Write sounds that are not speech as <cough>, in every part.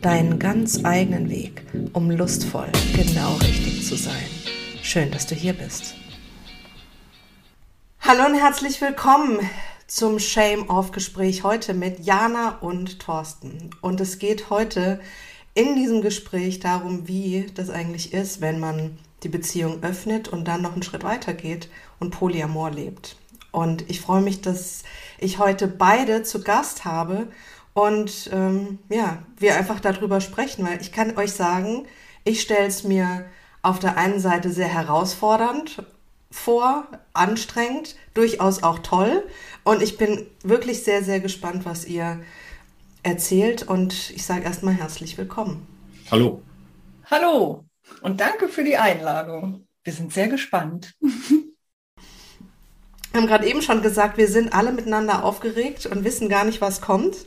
deinen ganz eigenen Weg, um lustvoll genau richtig zu sein. Schön, dass du hier bist. Hallo und herzlich willkommen zum Shame-Off-Gespräch heute mit Jana und Thorsten. Und es geht heute in diesem Gespräch darum, wie das eigentlich ist, wenn man die Beziehung öffnet und dann noch einen Schritt weiter geht und Polyamor lebt. Und ich freue mich, dass ich heute beide zu Gast habe und ähm, ja, wir einfach darüber sprechen, weil ich kann euch sagen, ich stelle es mir auf der einen Seite sehr herausfordernd vor, anstrengend, durchaus auch toll. Und ich bin wirklich sehr, sehr gespannt, was ihr erzählt. Und ich sage erstmal herzlich willkommen. Hallo. Hallo und danke für die Einladung. Wir sind sehr gespannt. Wir haben gerade eben schon gesagt, wir sind alle miteinander aufgeregt und wissen gar nicht, was kommt.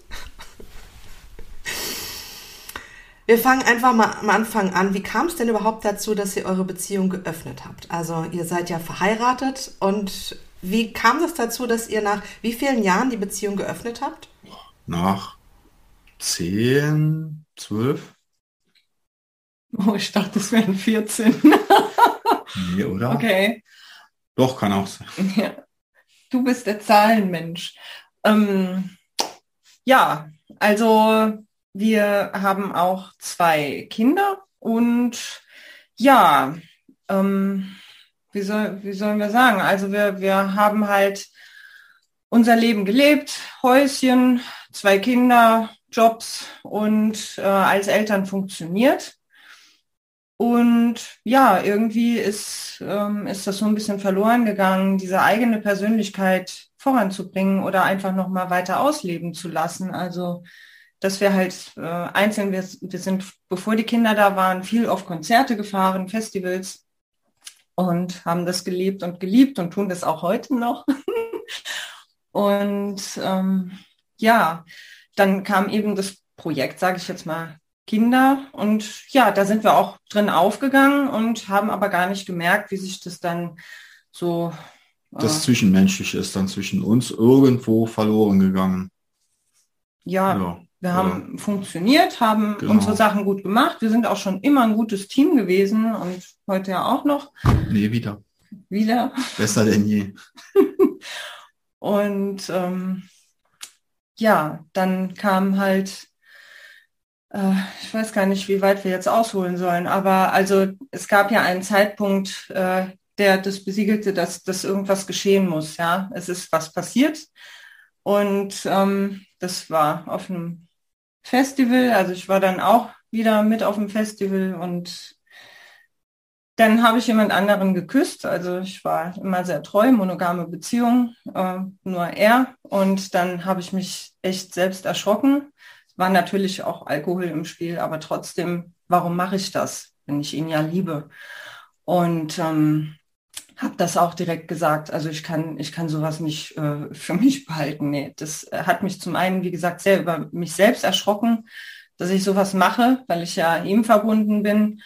Wir fangen einfach mal am Anfang an. Wie kam es denn überhaupt dazu, dass ihr eure Beziehung geöffnet habt? Also ihr seid ja verheiratet und wie kam es dazu, dass ihr nach wie vielen Jahren die Beziehung geöffnet habt? Nach zehn, zwölf. Oh, ich dachte, es wären 14. nee, oder? Okay. Doch, kann auch sein. Ja. Du bist der Zahlenmensch. Ähm, ja, also wir haben auch zwei Kinder und ja, ähm, wie, soll, wie sollen wir sagen? Also wir, wir haben halt unser Leben gelebt, Häuschen, zwei Kinder, Jobs und äh, als Eltern funktioniert. Und ja, irgendwie ist, ähm, ist das so ein bisschen verloren gegangen, diese eigene Persönlichkeit voranzubringen oder einfach nochmal weiter ausleben zu lassen. Also dass wir halt äh, einzeln, wir, wir sind, bevor die Kinder da waren, viel auf Konzerte gefahren, Festivals und haben das gelebt und geliebt und tun das auch heute noch. <laughs> und ähm, ja, dann kam eben das Projekt, sage ich jetzt mal, Kinder. Und ja, da sind wir auch drin aufgegangen und haben aber gar nicht gemerkt, wie sich das dann so. Äh, das Zwischenmenschliche ist dann zwischen uns irgendwo verloren gegangen. Ja, ja. Wir haben funktioniert, haben genau. unsere Sachen gut gemacht. Wir sind auch schon immer ein gutes Team gewesen und heute ja auch noch. Nee, wieder. Wieder. Besser denn je. <laughs> und ähm, ja, dann kam halt, äh, ich weiß gar nicht, wie weit wir jetzt ausholen sollen, aber also es gab ja einen Zeitpunkt, äh, der das besiegelte, dass, dass irgendwas geschehen muss. Ja, es ist was passiert. Und ähm, das war auf einem Festival. Also ich war dann auch wieder mit auf dem Festival und dann habe ich jemand anderen geküsst. Also ich war immer sehr treu, monogame Beziehung, äh, nur er. Und dann habe ich mich echt selbst erschrocken. War natürlich auch Alkohol im Spiel, aber trotzdem, warum mache ich das, wenn ich ihn ja liebe? Und ähm, habe das auch direkt gesagt. Also ich kann, ich kann sowas nicht äh, für <laughs> mich behalten. Nee, das hat mich zum einen, wie gesagt, sehr über mich selbst erschrocken, dass ich sowas mache, weil ich ja ihm verbunden bin.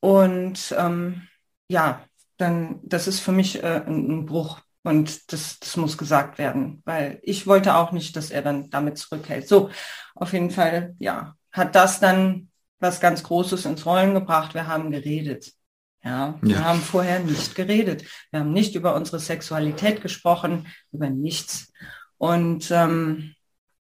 Und ähm, ja, dann, das ist für mich äh, ein, ein Bruch. Und das, das muss gesagt werden, weil ich wollte auch nicht, dass er dann damit zurückhält. So, auf jeden Fall, ja, hat das dann was ganz Großes ins Rollen gebracht. Wir haben geredet. Ja, wir ja. haben vorher nicht geredet. Wir haben nicht über unsere Sexualität gesprochen, über nichts. Und ähm,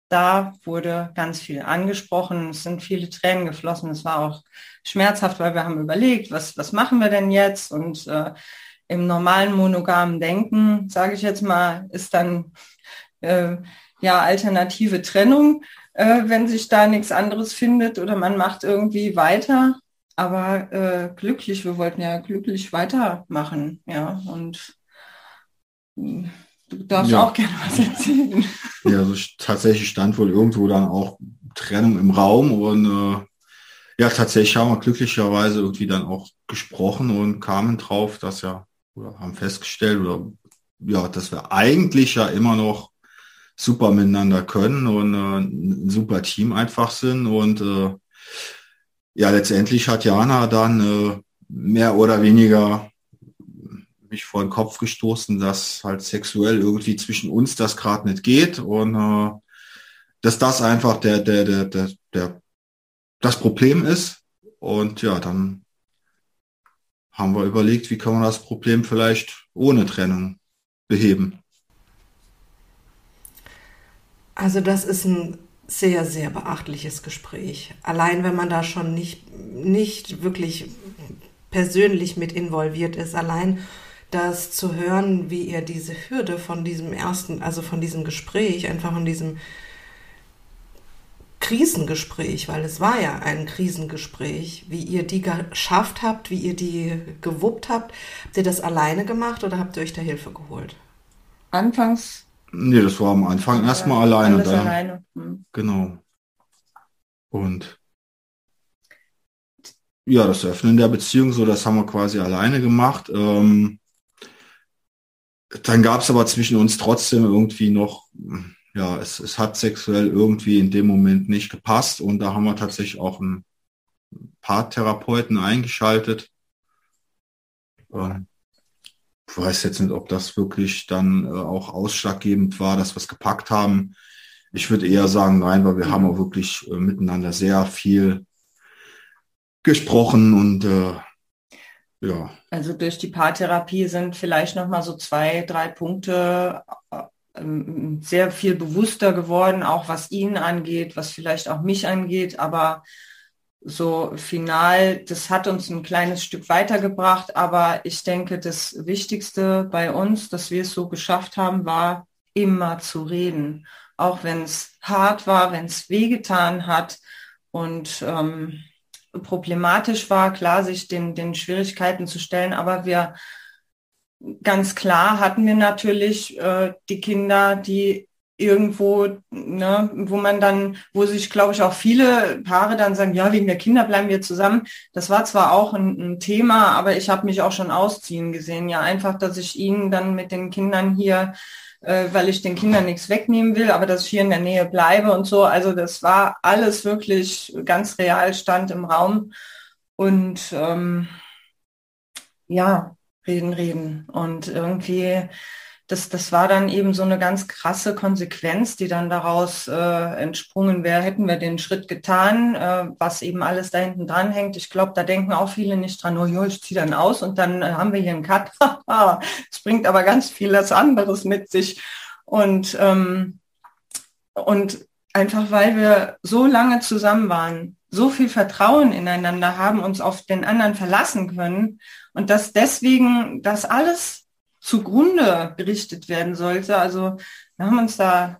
da wurde ganz viel angesprochen. Es sind viele Tränen geflossen. Es war auch schmerzhaft, weil wir haben überlegt, was, was machen wir denn jetzt? Und äh, im normalen monogamen Denken, sage ich jetzt mal, ist dann äh, ja alternative Trennung, äh, wenn sich da nichts anderes findet oder man macht irgendwie weiter aber äh, glücklich, wir wollten ja glücklich weitermachen, ja, und äh, du darfst ja. auch gerne was erzählen. Ja, also tatsächlich stand wohl irgendwo dann auch Trennung im Raum und äh, ja, tatsächlich haben wir glücklicherweise irgendwie dann auch gesprochen und kamen drauf, dass ja, oder haben festgestellt, oder ja, dass wir eigentlich ja immer noch super miteinander können und äh, ein super Team einfach sind. Und äh, ja, letztendlich hat Jana dann äh, mehr oder weniger mich vor den Kopf gestoßen, dass halt sexuell irgendwie zwischen uns das gerade nicht geht und äh, dass das einfach der, der, der, der, der, das Problem ist. Und ja, dann haben wir überlegt, wie kann man das Problem vielleicht ohne Trennung beheben. Also das ist ein sehr, sehr beachtliches Gespräch. Allein wenn man da schon nicht, nicht wirklich persönlich mit involviert ist, allein das zu hören, wie ihr diese Hürde von diesem ersten, also von diesem Gespräch, einfach von diesem Krisengespräch, weil es war ja ein Krisengespräch, wie ihr die geschafft habt, wie ihr die gewuppt habt. Habt ihr das alleine gemacht oder habt ihr euch da Hilfe geholt? Anfangs Nee, das war am Anfang erstmal alleine. Alles da. alleine. Hm. Genau. Und ja, das Öffnen der Beziehung, so das haben wir quasi alleine gemacht. Ähm, dann gab es aber zwischen uns trotzdem irgendwie noch, ja, es, es hat sexuell irgendwie in dem Moment nicht gepasst und da haben wir tatsächlich auch einen Paartherapeuten eingeschaltet. Ähm, weiß jetzt nicht, ob das wirklich dann äh, auch ausschlaggebend war, dass wir es gepackt haben. Ich würde eher sagen, nein, weil wir haben auch wirklich äh, miteinander sehr viel gesprochen und äh, ja. Also durch die Paartherapie sind vielleicht noch mal so zwei, drei Punkte äh, ähm, sehr viel bewusster geworden, auch was ihn angeht, was vielleicht auch mich angeht, aber so final, das hat uns ein kleines Stück weitergebracht, aber ich denke, das Wichtigste bei uns, dass wir es so geschafft haben, war immer zu reden, auch wenn es hart war, wenn es wehgetan hat und ähm, problematisch war, klar, sich den, den Schwierigkeiten zu stellen, aber wir ganz klar hatten wir natürlich äh, die Kinder, die irgendwo, ne, wo man dann, wo sich, glaube ich, auch viele Paare dann sagen, ja, wegen der Kinder bleiben wir zusammen. Das war zwar auch ein, ein Thema, aber ich habe mich auch schon ausziehen gesehen. Ja, einfach, dass ich ihnen dann mit den Kindern hier, äh, weil ich den Kindern nichts wegnehmen will, aber dass ich hier in der Nähe bleibe und so. Also das war alles wirklich ganz real, stand im Raum. Und ähm, ja, reden, reden. Und irgendwie das, das war dann eben so eine ganz krasse Konsequenz, die dann daraus äh, entsprungen wäre, hätten wir den Schritt getan, äh, was eben alles da hinten dran hängt. Ich glaube, da denken auch viele nicht dran, oh jo, ich ziehe dann aus und dann äh, haben wir hier einen Cut. <laughs> Es bringt aber ganz vieles anderes mit sich. Und, ähm, und einfach weil wir so lange zusammen waren, so viel Vertrauen ineinander haben, uns auf den anderen verlassen können und dass deswegen das alles zugrunde gerichtet werden sollte. Also wir haben uns da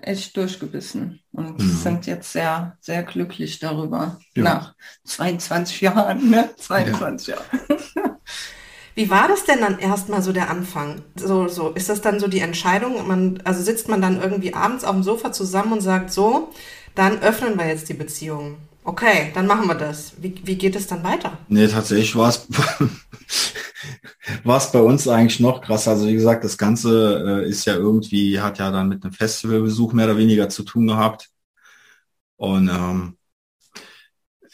echt durchgebissen und mhm. sind jetzt sehr, sehr glücklich darüber. Ja. Nach 22 Jahren, ne? 22 ja. Jahre. <laughs> Wie war das denn dann erstmal so der Anfang? So, so, ist das dann so die Entscheidung? Man, also sitzt man dann irgendwie abends auf dem Sofa zusammen und sagt so, dann öffnen wir jetzt die Beziehung. Okay, dann machen wir das. Wie, wie geht es dann weiter? Nee, tatsächlich war es <laughs> <laughs> war es bei uns eigentlich noch krass. Also wie gesagt, das Ganze äh, ist ja irgendwie, hat ja dann mit einem Festivalbesuch mehr oder weniger zu tun gehabt. Und ähm,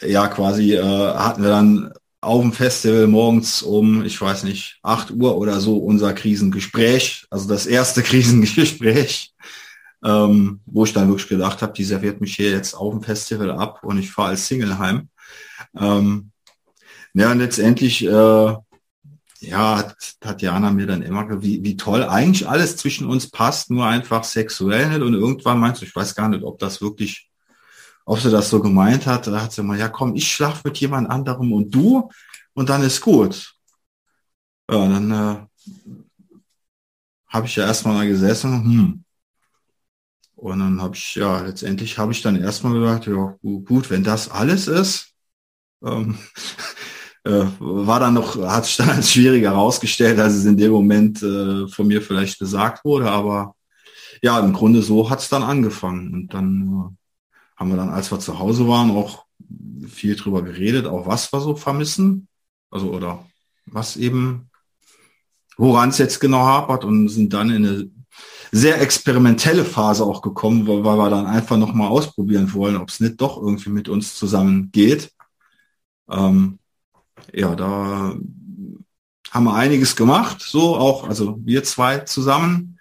ja, quasi äh, hatten wir dann auf dem Festival morgens um, ich weiß nicht, 8 Uhr oder so unser Krisengespräch, also das erste <laughs> Krisengespräch ähm, wo ich dann wirklich gedacht habe, die serviert mich hier jetzt auf dem Festival ab und ich fahre als Single heim. Ähm, ja, und letztendlich, äh, ja, hat Tatjana mir dann immer, wie, wie toll eigentlich alles zwischen uns passt, nur einfach sexuell nicht. Und irgendwann meinst du, ich weiß gar nicht, ob das wirklich, ob sie das so gemeint hat, da hat sie mal, ja komm, ich schlafe mit jemand anderem und du und dann ist gut. Ja, dann äh, habe ich ja erstmal da gesessen, hm, und dann habe ich, ja, letztendlich habe ich dann erstmal gedacht, ja, gut, wenn das alles ist, ähm, <laughs> äh, war dann noch, hat sich dann als schwieriger herausgestellt, als es in dem Moment äh, von mir vielleicht gesagt wurde. Aber ja, im Grunde so hat es dann angefangen. Und dann äh, haben wir dann, als wir zu Hause waren, auch viel drüber geredet, auch was wir so vermissen. Also, oder was eben, woran es jetzt genau hapert und sind dann in eine sehr experimentelle Phase auch gekommen, weil, wir dann einfach nochmal ausprobieren wollen, ob es nicht doch irgendwie mit uns zusammen geht. Ähm, ja, da haben wir einiges gemacht, so auch, also wir zwei zusammen.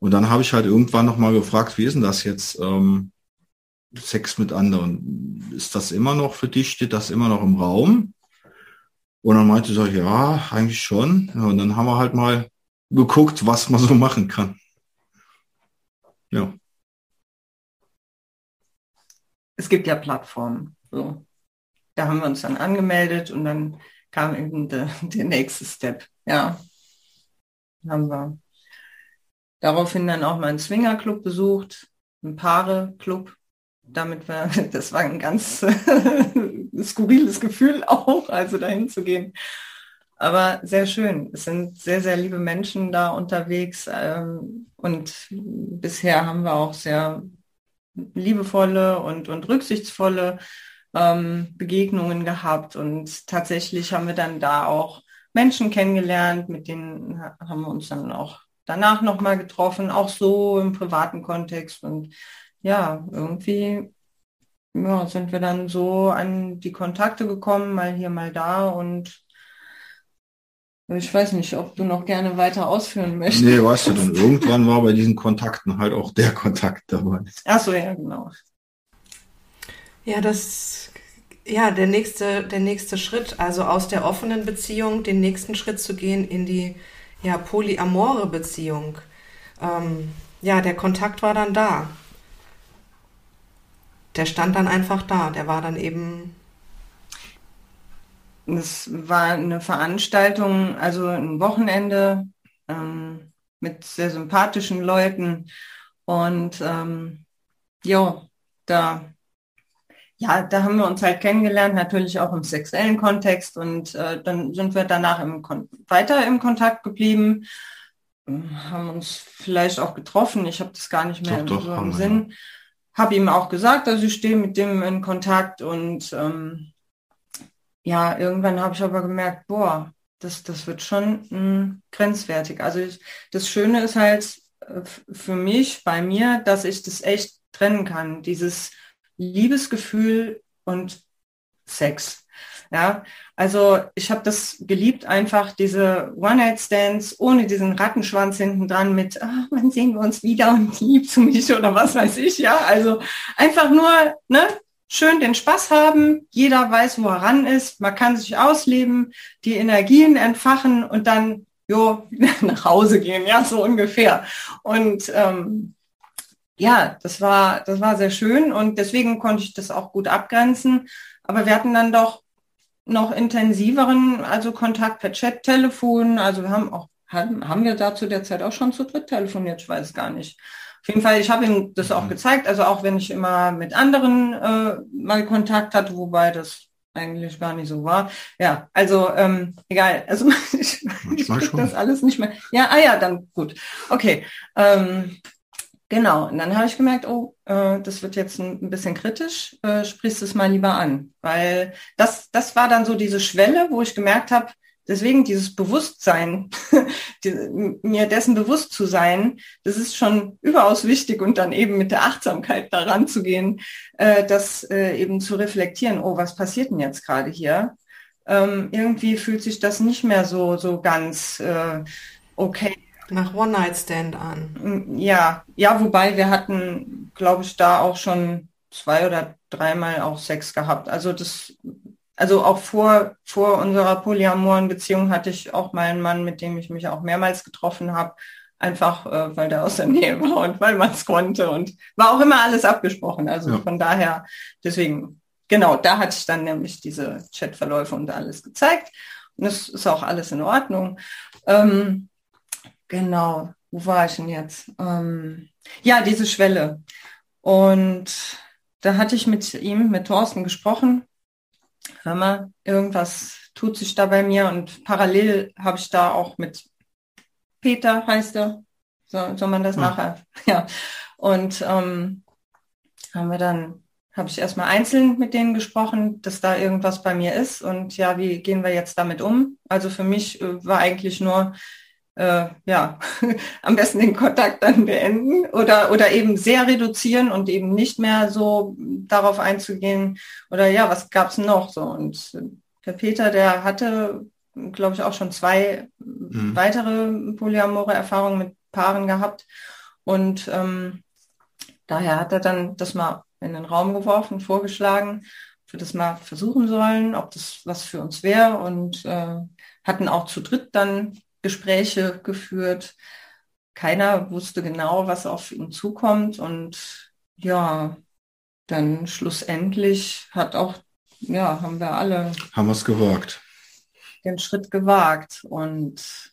Und dann habe ich halt irgendwann nochmal gefragt, wie ist denn das jetzt? Ähm, Sex mit anderen. Ist das immer noch für dich, steht das immer noch im Raum? Und dann meinte ich, ja, eigentlich schon. Ja, und dann haben wir halt mal geguckt, was man so machen kann. Ja. Es gibt ja Plattformen. So. Da haben wir uns dann angemeldet und dann kam eben der, <laughs> der nächste Step. Ja. Haben wir daraufhin dann auch mal einen Swingerclub besucht, einen Paare-Club. Damit war, <laughs> das war ein ganz <laughs> skurriles Gefühl auch, also dahin zu gehen. Aber sehr schön. Es sind sehr, sehr liebe Menschen da unterwegs. Ähm, und bisher haben wir auch sehr liebevolle und, und rücksichtsvolle ähm, Begegnungen gehabt. Und tatsächlich haben wir dann da auch Menschen kennengelernt, mit denen haben wir uns dann auch danach nochmal getroffen, auch so im privaten Kontext. Und ja, irgendwie ja, sind wir dann so an die Kontakte gekommen, mal hier, mal da und ich weiß nicht, ob du noch gerne weiter ausführen möchtest. Nee, weißt du, dann irgendwann war bei diesen Kontakten halt auch der Kontakt dabei. Ach so, ja, genau. Ja, das, ja, der nächste, der nächste Schritt, also aus der offenen Beziehung den nächsten Schritt zu gehen in die, ja, polyamore Beziehung. Ähm, ja, der Kontakt war dann da. Der stand dann einfach da. Der war dann eben es war eine Veranstaltung, also ein Wochenende ähm, mit sehr sympathischen Leuten. Und ähm, ja, da, ja, da haben wir uns halt kennengelernt, natürlich auch im sexuellen Kontext. Und äh, dann sind wir danach im weiter im Kontakt geblieben, haben uns vielleicht auch getroffen. Ich habe das gar nicht mehr doch, im, doch, im Sinn. Ja. Habe ihm auch gesagt, dass ich stehe mit dem in Kontakt und ähm, ja, irgendwann habe ich aber gemerkt, boah, das, das wird schon mh, hm, grenzwertig. Also ich, das Schöne ist halt äh, für mich, bei mir, dass ich das echt trennen kann. Dieses Liebesgefühl und Sex. Ja, also ich habe das geliebt, einfach diese One-Night-Stands ohne diesen Rattenschwanz hinten dran mit, ah, wann sehen wir uns wieder und lieb zu mich oder was weiß ich, ja. Also einfach nur, ne, schön den Spaß haben, jeder weiß, wo er ran ist, man kann sich ausleben, die Energien entfachen und dann jo, <laughs> nach Hause gehen, ja, so ungefähr. Und ähm, ja, das war, das war sehr schön und deswegen konnte ich das auch gut abgrenzen. Aber wir hatten dann doch noch intensiveren, also Kontakt per Chat, Telefon, also wir haben auch, haben, haben wir da zu der Zeit auch schon zu dritt telefoniert, ich weiß gar nicht. Auf jeden Fall, ich habe ihm das auch mhm. gezeigt, also auch wenn ich immer mit anderen äh, mal Kontakt hatte, wobei das eigentlich gar nicht so war. Ja, also ähm, egal, also <laughs> ich, ich das alles nicht mehr. Ja, ah ja, dann gut. Okay. Ähm, Genau, und dann habe ich gemerkt, oh, äh, das wird jetzt ein, ein bisschen kritisch, äh, sprichst es mal lieber an. Weil das, das war dann so diese Schwelle, wo ich gemerkt habe, Deswegen dieses Bewusstsein, <laughs> die, mir dessen bewusst zu sein, das ist schon überaus wichtig und dann eben mit der Achtsamkeit daran zu gehen, äh, das äh, eben zu reflektieren, oh, was passiert denn jetzt gerade hier? Ähm, irgendwie fühlt sich das nicht mehr so, so ganz äh, okay. Nach One-Night-Stand an. Mm, ja, ja, wobei wir hatten, glaube ich, da auch schon zwei oder dreimal auch Sex gehabt. Also das also auch vor, vor unserer polyamoren Beziehung hatte ich auch mal einen Mann, mit dem ich mich auch mehrmals getroffen habe, einfach äh, weil der aus der Nähe war und weil man es konnte und war auch immer alles abgesprochen. Also ja. von daher, deswegen, genau, da hatte ich dann nämlich diese Chatverläufe und alles gezeigt. Und es ist auch alles in Ordnung. Ähm, genau, wo war ich denn jetzt? Ähm, ja, diese Schwelle. Und da hatte ich mit ihm, mit Thorsten gesprochen hör mal, irgendwas tut sich da bei mir und parallel habe ich da auch mit Peter, heißt er, so, soll man das ja. nachher, <laughs> ja. Und ähm, haben wir dann habe ich erstmal einzeln mit denen gesprochen, dass da irgendwas bei mir ist und ja, wie gehen wir jetzt damit um? Also für mich äh, war eigentlich nur, äh, ja, <laughs> am besten den Kontakt dann beenden oder, oder eben sehr reduzieren und eben nicht mehr so darauf einzugehen oder ja, was gab's noch so? Und der Peter, der hatte, glaube ich, auch schon zwei mhm. weitere polyamore Erfahrungen mit Paaren gehabt und ähm, daher hat er dann das mal in den Raum geworfen, vorgeschlagen, ob wir das mal versuchen sollen, ob das was für uns wäre und äh, hatten auch zu dritt dann Gespräche geführt. Keiner wusste genau, was auf ihn zukommt und ja, dann schlussendlich hat auch, ja, haben wir alle. Haben wir es gewagt. Den Schritt gewagt und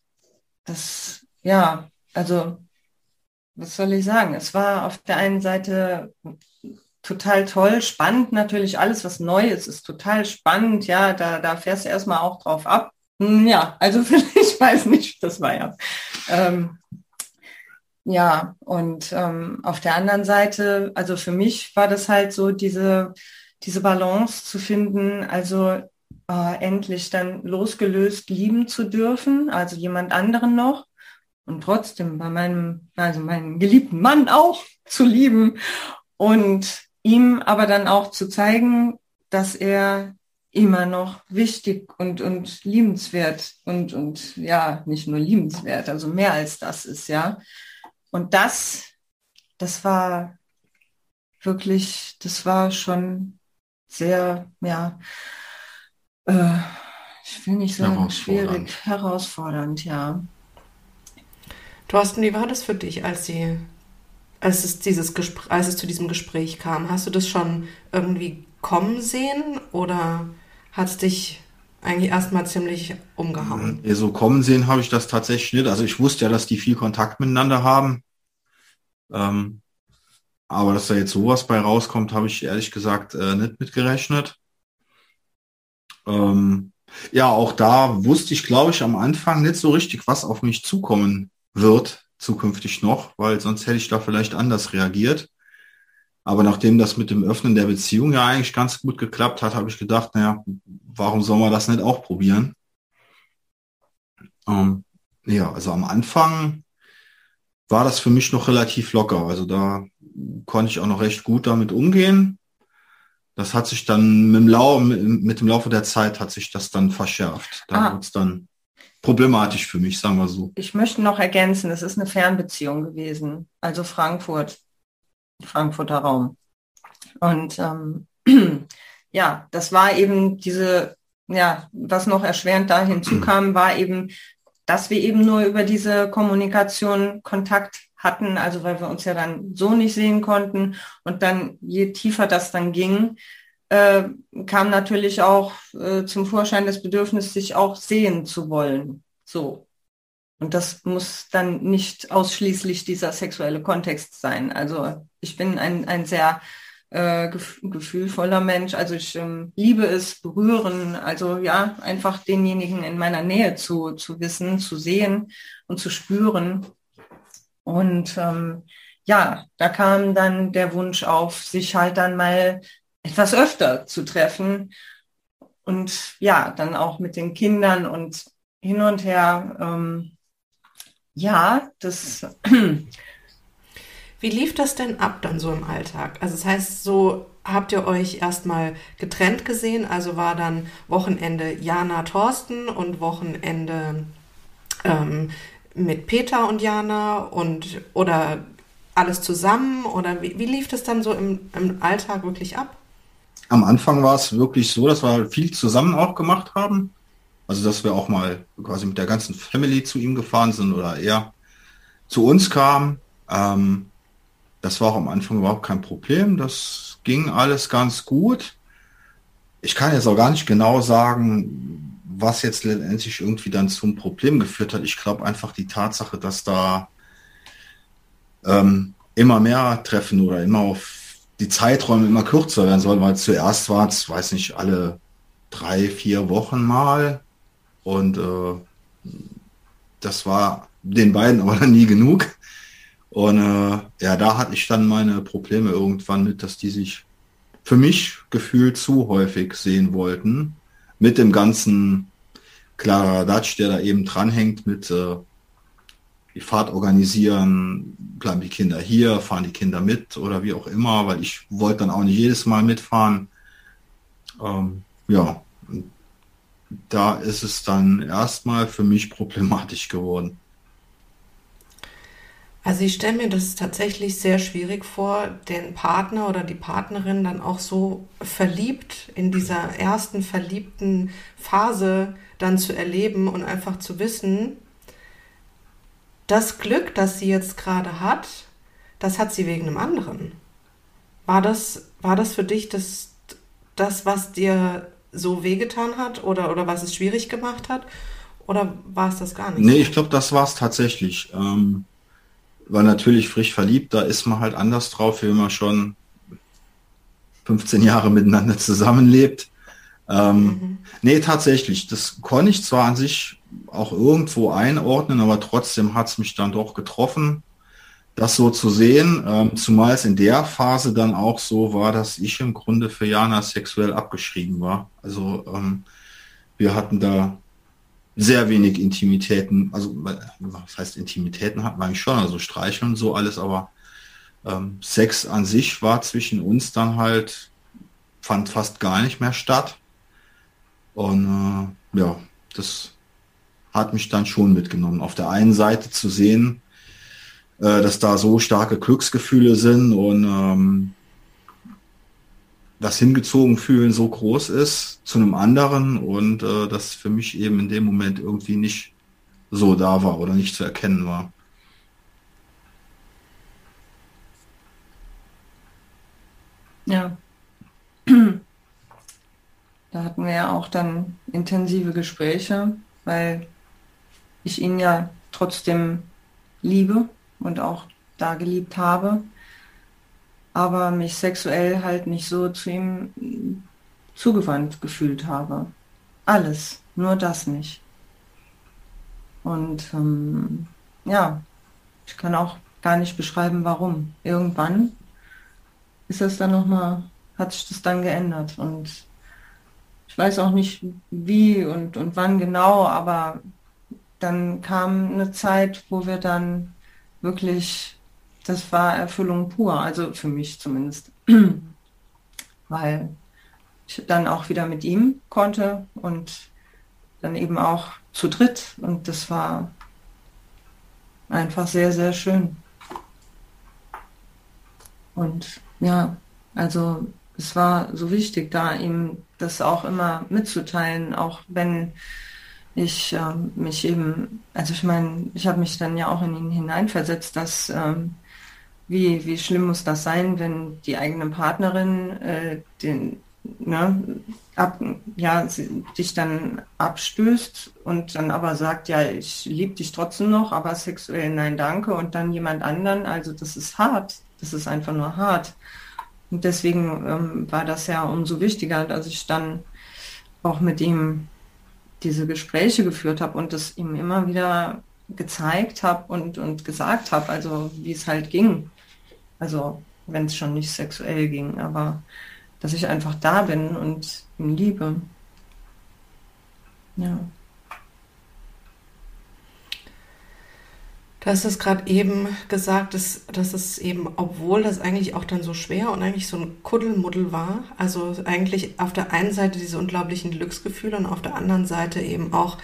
das, ja, also was soll ich sagen? Es war auf der einen Seite total toll, spannend natürlich, alles was neu ist, ist total spannend, ja, da, da fährst du erstmal auch drauf ab. Hm, ja, also <laughs> ich weiß nicht, das war ja. Ähm, ja, und ähm, auf der anderen Seite, also für mich war das halt so diese, diese Balance zu finden, also äh, endlich dann losgelöst lieben zu dürfen, also jemand anderen noch und trotzdem bei meinem, also meinen geliebten Mann auch zu lieben und ihm aber dann auch zu zeigen, dass er immer noch wichtig und, und liebenswert und, und ja, nicht nur liebenswert, also mehr als das ist, ja. Und das, das war wirklich, das war schon sehr, ja, äh, ich will nicht sagen schwierig, herausfordernd, ja. Thorsten, wie war das für dich, als sie als es, dieses Gespr als es zu diesem Gespräch kam? Hast du das schon irgendwie kommen sehen oder hat es dich eigentlich erstmal ziemlich umgehauen? Ja, so kommen sehen habe ich das tatsächlich nicht. Also ich wusste ja, dass die viel Kontakt miteinander haben. Ähm, aber dass da jetzt sowas bei rauskommt, habe ich ehrlich gesagt äh, nicht mitgerechnet. Ähm, ja, auch da wusste ich, glaube ich, am Anfang nicht so richtig, was auf mich zukommen wird zukünftig noch, weil sonst hätte ich da vielleicht anders reagiert. Aber nachdem das mit dem Öffnen der Beziehung ja eigentlich ganz gut geklappt hat, habe ich gedacht, naja, warum soll man das nicht auch probieren? Ähm, ja, also am Anfang war das für mich noch relativ locker. Also da konnte ich auch noch recht gut damit umgehen. Das hat sich dann mit dem, Lau mit dem Laufe der Zeit hat sich das dann verschärft. Da ah. es dann problematisch für mich, sagen wir so. Ich möchte noch ergänzen, es ist eine Fernbeziehung gewesen, also Frankfurt, Frankfurter Raum. Und ähm, <clears throat> ja, das war eben diese, ja, was noch erschwerend da hinzukam, <clears throat> war eben, dass wir eben nur über diese Kommunikation Kontakt hatten, also weil wir uns ja dann so nicht sehen konnten. Und dann, je tiefer das dann ging, äh, kam natürlich auch äh, zum Vorschein das Bedürfnis, sich auch sehen zu wollen. So. Und das muss dann nicht ausschließlich dieser sexuelle Kontext sein. Also ich bin ein, ein sehr äh, gefühlvoller Mensch. Also ich ähm, liebe es, berühren. Also ja, einfach denjenigen in meiner Nähe zu, zu wissen, zu sehen und zu spüren. Und ähm, ja, da kam dann der Wunsch auf, sich halt dann mal etwas öfter zu treffen und ja, dann auch mit den Kindern und hin und her. Ähm, ja, das. Wie lief das denn ab dann so im Alltag? Also das heißt, so habt ihr euch erstmal getrennt gesehen, also war dann Wochenende Jana Thorsten und Wochenende ähm, mit Peter und Jana und oder alles zusammen oder wie, wie lief das dann so im, im Alltag wirklich ab? am Anfang war es wirklich so, dass wir viel zusammen auch gemacht haben. Also, dass wir auch mal quasi mit der ganzen Family zu ihm gefahren sind oder er zu uns kam. Ähm, das war auch am Anfang überhaupt kein Problem. Das ging alles ganz gut. Ich kann jetzt auch gar nicht genau sagen, was jetzt letztendlich irgendwie dann zum Problem geführt hat. Ich glaube einfach die Tatsache, dass da ähm, immer mehr Treffen oder immer auf die Zeiträume immer kürzer werden sollen, weil zuerst war es, weiß nicht, alle drei, vier Wochen mal. Und äh, das war den beiden aber <laughs> nie genug. Und äh, ja, da hatte ich dann meine Probleme irgendwann mit, dass die sich für mich gefühlt zu häufig sehen wollten. Mit dem ganzen Kladderadatsch, der da eben dranhängt mit äh, die Fahrt organisieren, bleiben die Kinder hier, fahren die Kinder mit oder wie auch immer, weil ich wollte dann auch nicht jedes Mal mitfahren. Ähm, ja, da ist es dann erstmal für mich problematisch geworden. Also ich stelle mir das tatsächlich sehr schwierig vor, den Partner oder die Partnerin dann auch so verliebt in dieser ersten verliebten Phase dann zu erleben und einfach zu wissen, das Glück, das sie jetzt gerade hat, das hat sie wegen einem anderen. War das, war das für dich das, das, was dir so wehgetan hat oder, oder was es schwierig gemacht hat? Oder war es das gar nicht? Nee, ich glaube, das war es tatsächlich. Ähm, war natürlich frisch verliebt, da ist man halt anders drauf, wie man schon 15 Jahre miteinander zusammenlebt. Ähm, mhm. Nee, tatsächlich, das konnte ich zwar an sich auch irgendwo einordnen, aber trotzdem hat es mich dann doch getroffen, das so zu sehen, ähm, zumal es in der Phase dann auch so war, dass ich im Grunde für Jana sexuell abgeschrieben war. Also ähm, wir hatten da sehr wenig Intimitäten, also was heißt Intimitäten hatten wir eigentlich schon, also Streicheln und so alles, aber ähm, Sex an sich war zwischen uns dann halt, fand fast gar nicht mehr statt. Und äh, ja, das hat mich dann schon mitgenommen. Auf der einen Seite zu sehen, äh, dass da so starke Glücksgefühle sind und ähm, das hingezogen fühlen so groß ist zu einem anderen und äh, das für mich eben in dem Moment irgendwie nicht so da war oder nicht zu erkennen war. Ja. Da hatten wir ja auch dann intensive Gespräche, weil ich ihn ja trotzdem liebe und auch da geliebt habe aber mich sexuell halt nicht so zu ihm zugewandt gefühlt habe. Alles, nur das nicht. Und ähm, ja, ich kann auch gar nicht beschreiben, warum. Irgendwann ist das dann nochmal, hat sich das dann geändert. Und ich weiß auch nicht wie und, und wann genau, aber dann kam eine Zeit, wo wir dann wirklich das war Erfüllung pur, also für mich zumindest. <clears throat> Weil ich dann auch wieder mit ihm konnte und dann eben auch zu dritt und das war einfach sehr, sehr schön. Und ja, also es war so wichtig, da ihm das auch immer mitzuteilen, auch wenn ich ähm, mich eben, also ich meine, ich habe mich dann ja auch in ihn hineinversetzt, dass ähm, wie, wie schlimm muss das sein, wenn die eigene Partnerin äh, den, ne, ab, ja, dich dann abstößt und dann aber sagt, ja, ich liebe dich trotzdem noch, aber sexuell nein, danke und dann jemand anderen, also das ist hart, das ist einfach nur hart. Und deswegen ähm, war das ja umso wichtiger, dass ich dann auch mit ihm diese Gespräche geführt habe und das ihm immer wieder gezeigt habe und, und gesagt habe, also wie es halt ging. Also wenn es schon nicht sexuell ging, aber dass ich einfach da bin und ihn liebe. Ja. Du hast es gerade eben gesagt, dass, dass es eben, obwohl das eigentlich auch dann so schwer und eigentlich so ein Kuddelmuddel war, also eigentlich auf der einen Seite diese unglaublichen Glücksgefühle und auf der anderen Seite eben auch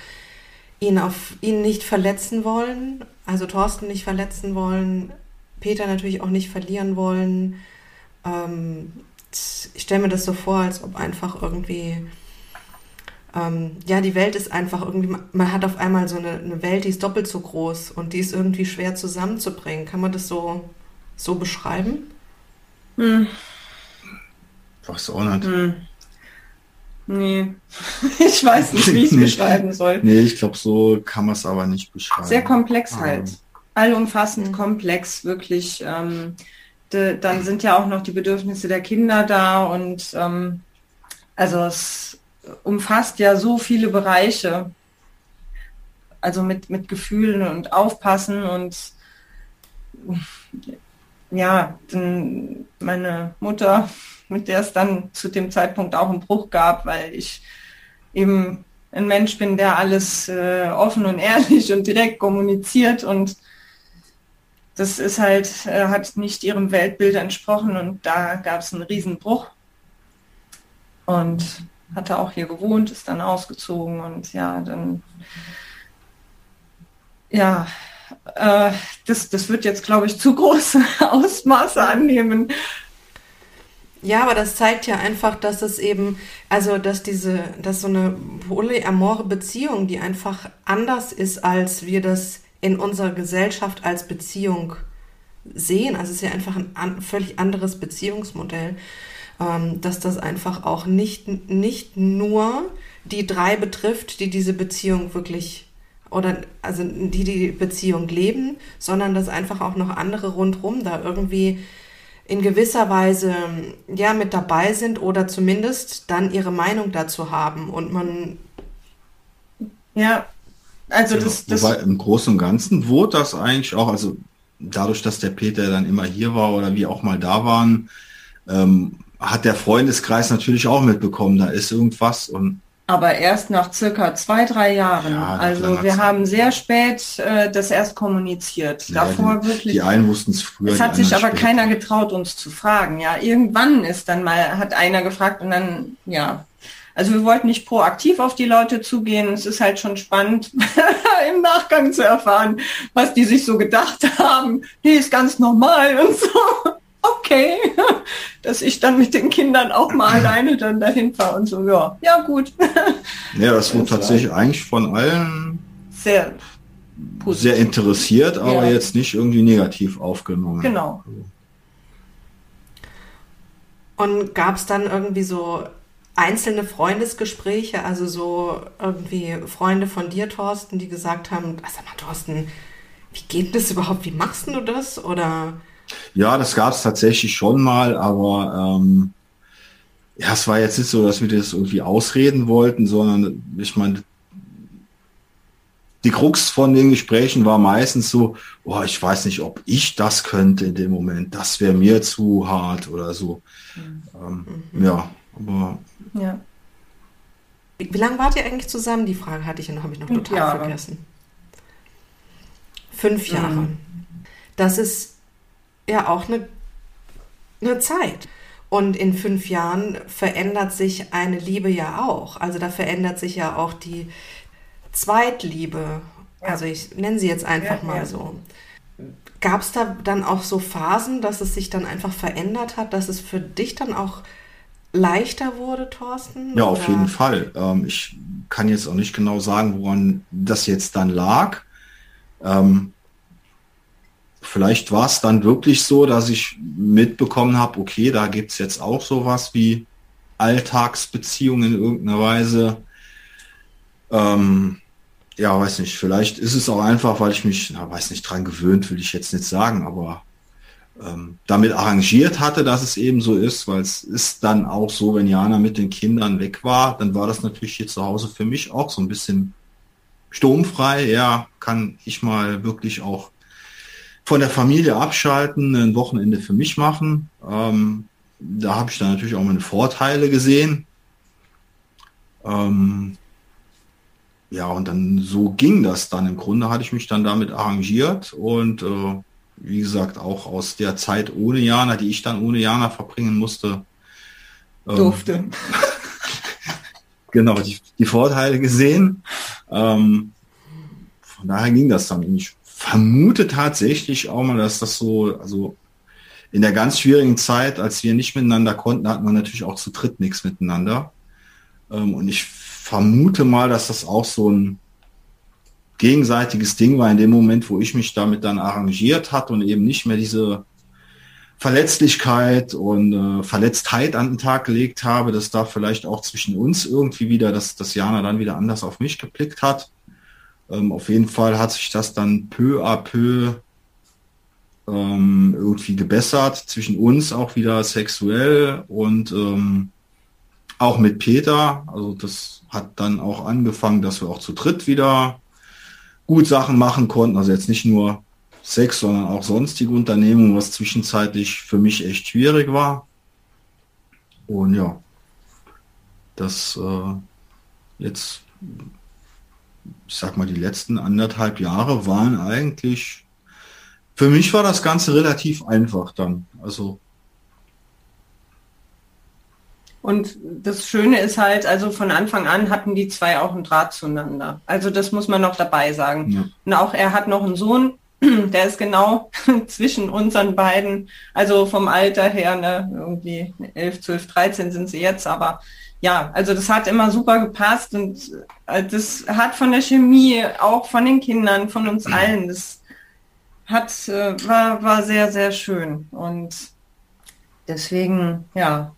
ihn auf ihn nicht verletzen wollen, also Thorsten nicht verletzen wollen, Peter natürlich auch nicht verlieren wollen. Ähm, ich stelle mir das so vor, als ob einfach irgendwie, ähm, ja, die Welt ist einfach irgendwie, man hat auf einmal so eine, eine, Welt, die ist doppelt so groß und die ist irgendwie schwer zusammenzubringen. Kann man das so, so beschreiben? Hm. Weiß auch nicht. Hm. Nee, <laughs> ich weiß nicht, wie ich es <laughs> nee. beschreiben soll. Nee, ich glaube, so kann man es aber nicht beschreiben. Sehr komplex halt. Ähm allumfassend, komplex, wirklich. Ähm, de, dann sind ja auch noch die Bedürfnisse der Kinder da und ähm, also es umfasst ja so viele Bereiche. Also mit, mit Gefühlen und Aufpassen und ja, meine Mutter mit der es dann zu dem Zeitpunkt auch einen Bruch gab, weil ich eben ein Mensch bin, der alles äh, offen und ehrlich und direkt kommuniziert und das ist halt, äh, hat nicht ihrem Weltbild entsprochen und da gab es einen Riesenbruch. Und hatte auch hier gewohnt, ist dann ausgezogen und ja, dann ja, äh, das, das wird jetzt, glaube ich, zu große <laughs> Ausmaße annehmen. Ja, aber das zeigt ja einfach, dass es eben, also dass diese, dass so eine polyamore Beziehung, die einfach anders ist, als wir das in unserer Gesellschaft als Beziehung sehen. Also es ist ja einfach ein an, völlig anderes Beziehungsmodell, ähm, dass das einfach auch nicht, nicht nur die drei betrifft, die diese Beziehung wirklich oder also die die Beziehung leben, sondern dass einfach auch noch andere rundherum da irgendwie in gewisser Weise ja mit dabei sind oder zumindest dann ihre Meinung dazu haben und man ja also ja, das, das wobei im Großen und Ganzen wurde das eigentlich auch also dadurch dass der Peter dann immer hier war oder wie auch mal da waren ähm, hat der Freundeskreis natürlich auch mitbekommen da ist irgendwas und aber erst nach circa zwei, drei Jahren. Ja, also wir haben sehr spät äh, das erst kommuniziert. Ja, Davor die, wirklich. Die einen wussten es früher. Es hat sich aber später. keiner getraut, uns zu fragen. Ja, irgendwann ist dann mal, hat einer gefragt und dann, ja. Also wir wollten nicht proaktiv auf die Leute zugehen. Es ist halt schon spannend, <laughs> im Nachgang zu erfahren, was die sich so gedacht haben. Nee, ist ganz normal und so okay, dass ich dann mit den Kindern auch mal alleine dann dahin fahre und so, ja, ja gut. <laughs> Ja, das wurde tatsächlich eigentlich von allen sehr, positiv. sehr interessiert, aber ja. jetzt nicht irgendwie negativ aufgenommen. Genau. Und gab es dann irgendwie so einzelne Freundesgespräche, also so irgendwie Freunde von dir, Thorsten, die gesagt haben, sag mal, Thorsten, wie geht das überhaupt? Wie machst du das? Oder ja, das gab es tatsächlich schon mal, aber ähm, ja, es war jetzt nicht so, dass wir das irgendwie ausreden wollten, sondern ich meine, die Krux von den Gesprächen war meistens so, oh, ich weiß nicht, ob ich das könnte in dem Moment, das wäre mir zu hart oder so. Mhm. Ähm, mhm. Ja, aber. Ja. Wie, wie lange wart ihr eigentlich zusammen? Die Frage hatte ich und habe ich noch total Jahre. vergessen. Fünf Jahre. Mhm. Das ist ja auch eine, eine Zeit. Und in fünf Jahren verändert sich eine Liebe ja auch. Also da verändert sich ja auch die Zweitliebe. Also ich nenne sie jetzt einfach ja, mal ja. so. Gab es da dann auch so Phasen, dass es sich dann einfach verändert hat, dass es für dich dann auch leichter wurde, Thorsten? Ja, auf oder? jeden Fall. Ähm, ich kann jetzt auch nicht genau sagen, woran das jetzt dann lag. Ähm, vielleicht war es dann wirklich so, dass ich mitbekommen habe, okay, da gibt es jetzt auch sowas wie Alltagsbeziehungen in irgendeiner Weise. Ähm, ja, weiß nicht, vielleicht ist es auch einfach, weil ich mich, na, weiß nicht, dran gewöhnt, will ich jetzt nicht sagen, aber ähm, damit arrangiert hatte, dass es eben so ist, weil es ist dann auch so, wenn Jana mit den Kindern weg war, dann war das natürlich hier zu Hause für mich auch so ein bisschen sturmfrei. Ja, kann ich mal wirklich auch von der Familie abschalten, ein Wochenende für mich machen. Ähm, da habe ich dann natürlich auch meine Vorteile gesehen. Ähm, ja, und dann so ging das dann. Im Grunde hatte ich mich dann damit arrangiert und äh, wie gesagt, auch aus der Zeit ohne Jana, die ich dann ohne Jana verbringen musste. Ähm, Durfte. <laughs> genau, die, die, Vorteile gesehen. Ähm, von daher ging das dann. Ich vermute tatsächlich auch mal, dass das so, also in der ganz schwierigen Zeit, als wir nicht miteinander konnten, hatten wir natürlich auch zu dritt nichts miteinander. Ähm, und ich vermute mal, dass das auch so ein gegenseitiges Ding war in dem Moment, wo ich mich damit dann arrangiert hat und eben nicht mehr diese Verletzlichkeit und äh, Verletztheit an den Tag gelegt habe, dass da vielleicht auch zwischen uns irgendwie wieder, dass, dass Jana dann wieder anders auf mich geblickt hat. Ähm, auf jeden Fall hat sich das dann peu à peu ähm, irgendwie gebessert, zwischen uns auch wieder sexuell und ähm, auch mit Peter. Also das hat dann auch angefangen, dass wir auch zu dritt wieder gut Sachen machen konnten. Also jetzt nicht nur Sex, sondern auch sonstige Unternehmungen, was zwischenzeitlich für mich echt schwierig war. Und ja, das äh, jetzt, ich sag mal, die letzten anderthalb Jahre waren eigentlich, für mich war das Ganze relativ einfach dann. Also Und das Schöne ist halt, also von Anfang an hatten die zwei auch einen Draht zueinander. Also das muss man noch dabei sagen. Ja. Und auch er hat noch einen Sohn, <clears throat> der ist genau <laughs> zwischen unseren beiden, also vom Alter her, ne, irgendwie 11, 12, 13 sind sie jetzt, aber ja, also das hat immer super gepasst und äh, das hat von der Chemie, auch von den Kindern, von uns allen, das hat, äh, war, war sehr, sehr schön und deswegen, ja,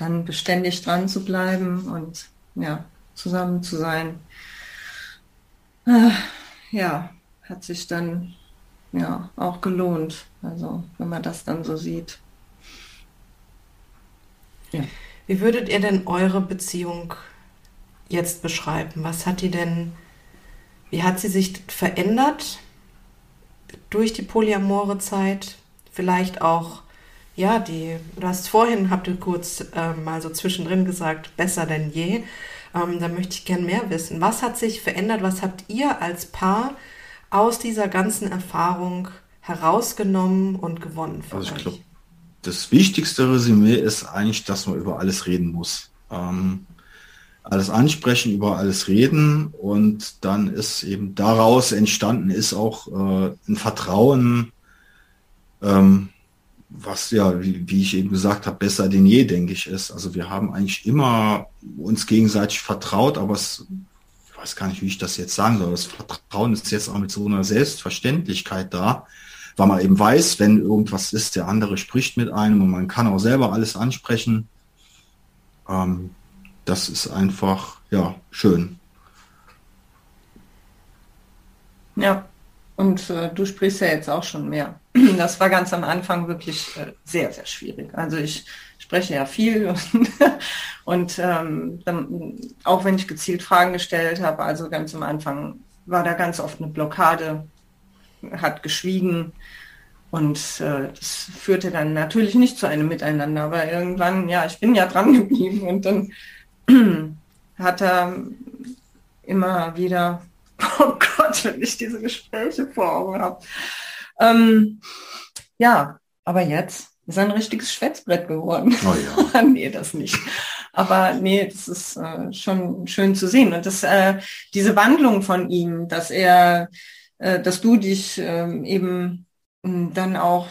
dann beständig dran zu bleiben und ja, zusammen zu sein. Äh, ja, hat sich dann ja auch gelohnt. Also wenn man das dann so sieht. Ja. Wie würdet ihr denn eure Beziehung jetzt beschreiben? Was hat die denn, wie hat sie sich verändert durch die polyamore Zeit? Vielleicht auch ja, die, du hast vorhin, habt ihr kurz äh, mal so zwischendrin gesagt, besser denn je. Ähm, da möchte ich gern mehr wissen. Was hat sich verändert? Was habt ihr als Paar aus dieser ganzen Erfahrung herausgenommen und gewonnen für also ich glaube, das wichtigste Resümee ist eigentlich, dass man über alles reden muss. Ähm, alles ansprechen, über alles reden und dann ist eben daraus entstanden, ist auch äh, ein Vertrauen, ähm, was ja, wie, wie ich eben gesagt habe, besser denn je, denke ich, ist. Also wir haben eigentlich immer uns gegenseitig vertraut, aber es, ich weiß gar nicht, wie ich das jetzt sagen soll. Das Vertrauen ist jetzt auch mit so einer Selbstverständlichkeit da, weil man eben weiß, wenn irgendwas ist, der andere spricht mit einem und man kann auch selber alles ansprechen. Ähm, das ist einfach, ja, schön. Ja, und äh, du sprichst ja jetzt auch schon mehr. <clears throat> Das war ganz am Anfang wirklich äh, sehr, sehr schwierig. Also ich spreche ja viel <laughs> und, und ähm, dann, auch wenn ich gezielt Fragen gestellt habe, also ganz am Anfang war da ganz oft eine Blockade, hat geschwiegen und äh, das führte dann natürlich nicht zu einem Miteinander, aber irgendwann, ja, ich bin ja dran <laughs> geblieben und dann <clears throat> hat er immer wieder Gott, wenn ich diese Gespräche vor Augen habe. Ähm, ja, aber jetzt ist ein richtiges Schwätzbrett geworden. Oh ja. <laughs> nee, das nicht. Aber nee, das ist äh, schon schön zu sehen. Und das, äh, diese Wandlung von ihm, dass er, äh, dass du dich äh, eben hm, dann auch,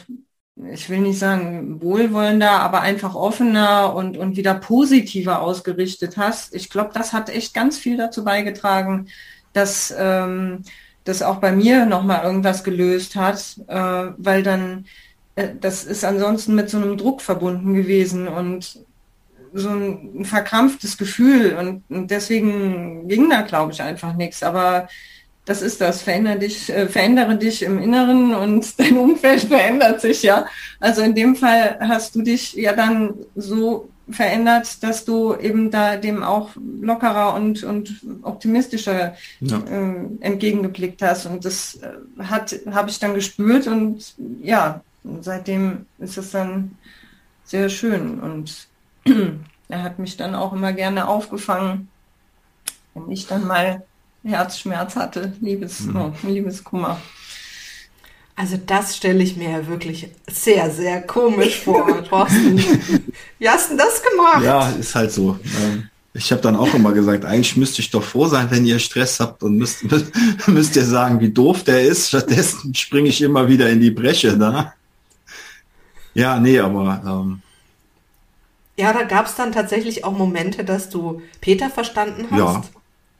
ich will nicht sagen wohlwollender, aber einfach offener und, und wieder positiver ausgerichtet hast. Ich glaube, das hat echt ganz viel dazu beigetragen, dass ähm, das auch bei mir nochmal irgendwas gelöst hat, äh, weil dann, äh, das ist ansonsten mit so einem Druck verbunden gewesen und so ein verkrampftes Gefühl und, und deswegen ging da, glaube ich, einfach nichts. Aber das ist das, verändere dich, äh, verändere dich im Inneren und <laughs> dein Umfeld verändert sich ja. Also in dem Fall hast du dich ja dann so verändert, dass du eben da dem auch lockerer und, und optimistischer ja. äh, entgegengeblickt hast. Und das äh, hat habe ich dann gespürt und ja, seitdem ist es dann sehr schön. Und <clears throat> er hat mich dann auch immer gerne aufgefangen, wenn ich dann mal Herzschmerz hatte, Liebes, mhm. oh, Liebeskummer. Also das stelle ich mir ja wirklich sehr, sehr komisch vor, <laughs> Thorsten. Wie hast du das gemacht? Ja, ist halt so. Ähm, ich habe dann auch immer gesagt, eigentlich müsste ich doch froh sein, wenn ihr Stress habt und müsst, <laughs> müsst ihr sagen, wie doof der ist. Stattdessen springe ich immer wieder in die Bresche da. Ja, nee, aber ähm, ja, da gab es dann tatsächlich auch Momente, dass du Peter verstanden hast. Ja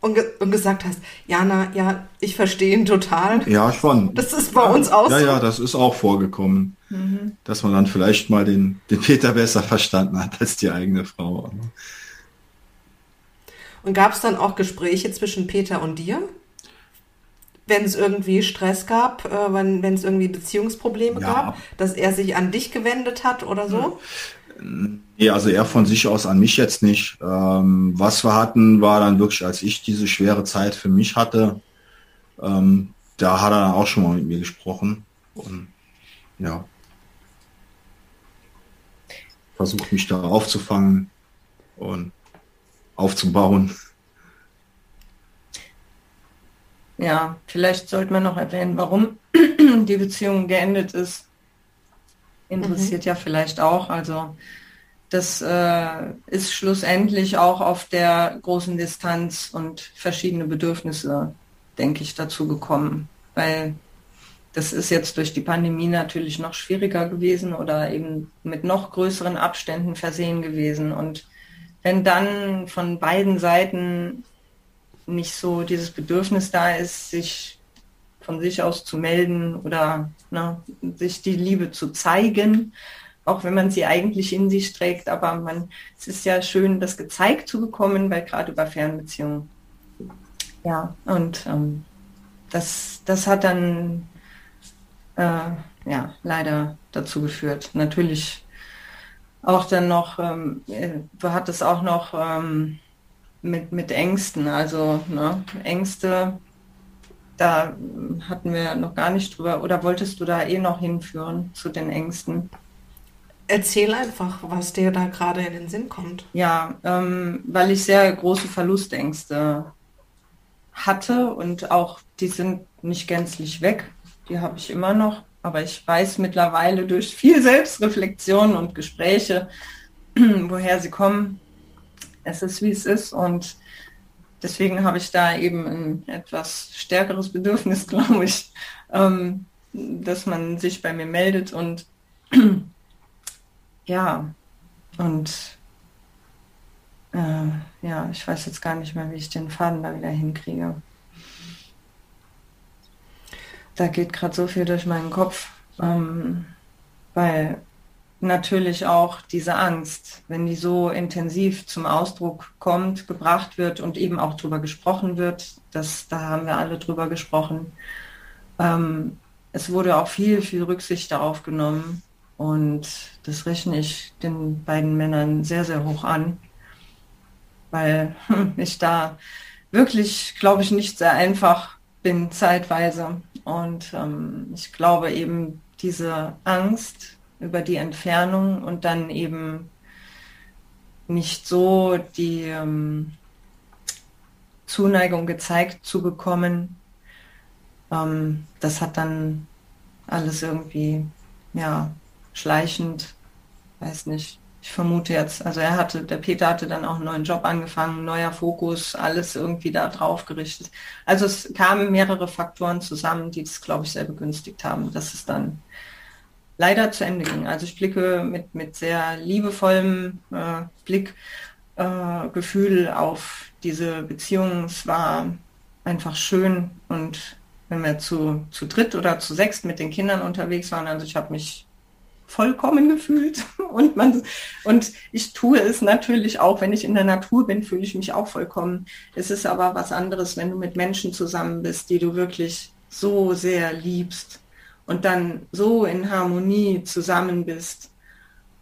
und, ge und gesagt hast, Jana, ja, ich verstehe ihn total. Ja, schon. Das ist bei uns auch Ja, so. ja, das ist auch vorgekommen. Mhm. Dass man dann vielleicht mal den, den Peter besser verstanden hat als die eigene Frau. Und gab es dann auch Gespräche zwischen Peter und dir? Wenn es irgendwie Stress gab, äh, wenn es irgendwie Beziehungsprobleme ja. gab, dass er sich an dich gewendet hat oder so? Nee, also er von sich aus an mich jetzt nicht. Ähm, was wir hatten, war dann wirklich, als ich diese schwere Zeit für mich hatte, ähm, da hat er auch schon mal mit mir gesprochen. Und ja. Versucht mich da aufzufangen. und aufzubauen. Ja, vielleicht sollte man noch erwähnen, warum die Beziehung geendet ist. Interessiert mhm. ja vielleicht auch. Also das äh, ist schlussendlich auch auf der großen Distanz und verschiedene Bedürfnisse, denke ich, dazu gekommen. Weil das ist jetzt durch die Pandemie natürlich noch schwieriger gewesen oder eben mit noch größeren Abständen versehen gewesen. Und wenn dann von beiden Seiten nicht so dieses Bedürfnis da ist, sich von sich aus zu melden oder ne, sich die Liebe zu zeigen, auch wenn man sie eigentlich in sich trägt. Aber man, es ist ja schön, das gezeigt zu bekommen, weil gerade über Fernbeziehungen. Ja, und ähm, das, das hat dann äh, ja leider dazu geführt. Natürlich auch dann noch, ähm, äh, hattest auch noch ähm, mit, mit Ängsten. Also ne, Ängste, da hatten wir noch gar nicht drüber. Oder wolltest du da eh noch hinführen zu den Ängsten? Erzähl einfach, was dir da gerade in den Sinn kommt. Ja, ähm, weil ich sehr große Verlustängste hatte und auch die sind nicht gänzlich weg. Die habe ich immer noch. Aber ich weiß mittlerweile durch viel Selbstreflexion und Gespräche, <clears throat> woher sie kommen es ist, wie es ist. Und deswegen habe ich da eben ein etwas stärkeres Bedürfnis, <laughs> glaube ich, ähm, dass man sich bei mir meldet und <clears throat> ja, und äh, ja, ich weiß jetzt gar nicht mehr, wie ich den Faden da wieder hinkriege. Da geht gerade so viel durch meinen Kopf, ähm, weil natürlich auch diese Angst, wenn die so intensiv zum Ausdruck kommt, gebracht wird und eben auch drüber gesprochen wird. Das, da haben wir alle drüber gesprochen. Ähm, es wurde auch viel, viel Rücksicht darauf genommen und das rechne ich den beiden Männern sehr, sehr hoch an, weil <laughs> ich da wirklich, glaube ich, nicht sehr einfach bin zeitweise. Und ähm, ich glaube eben, diese Angst, über die Entfernung und dann eben nicht so die ähm, Zuneigung gezeigt zu bekommen. Ähm, das hat dann alles irgendwie, ja, schleichend, weiß nicht. Ich vermute jetzt, also er hatte, der Peter hatte dann auch einen neuen Job angefangen, neuer Fokus, alles irgendwie da drauf gerichtet. Also es kamen mehrere Faktoren zusammen, die das, glaube ich, sehr begünstigt haben, dass es dann leider zu Ende ging. Also ich blicke mit, mit sehr liebevollem äh, Blick, äh, auf diese Beziehung. Es war einfach schön und wenn wir zu, zu dritt oder zu sechst mit den Kindern unterwegs waren, also ich habe mich vollkommen gefühlt <laughs> und man und ich tue es natürlich auch, wenn ich in der Natur bin, fühle ich mich auch vollkommen. Es ist aber was anderes, wenn du mit Menschen zusammen bist, die du wirklich so sehr liebst und dann so in Harmonie zusammen bist.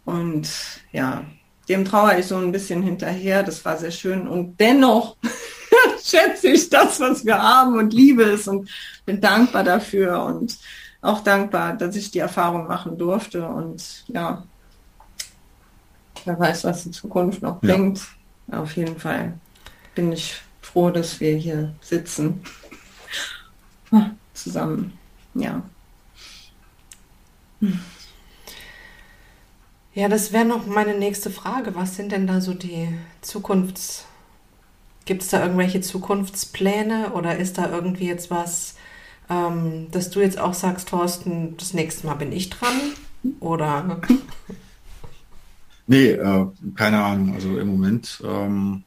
Und ja, dem trauere ich so ein bisschen hinterher. Das war sehr schön. Und dennoch <laughs> schätze ich das, was wir haben und liebe es und bin dankbar dafür und auch dankbar, dass ich die Erfahrung machen durfte. Und ja, wer weiß, was die Zukunft noch ja. bringt. Auf jeden Fall bin ich froh, dass wir hier sitzen. <laughs> Zusammen. Ja. Ja, das wäre noch meine nächste Frage. Was sind denn da so die Zukunfts... Gibt es da irgendwelche Zukunftspläne oder ist da irgendwie jetzt was, ähm, dass du jetzt auch sagst, Thorsten, das nächste Mal bin ich dran? Oder? <laughs> Nee, äh, keine Ahnung. Also im Moment ähm,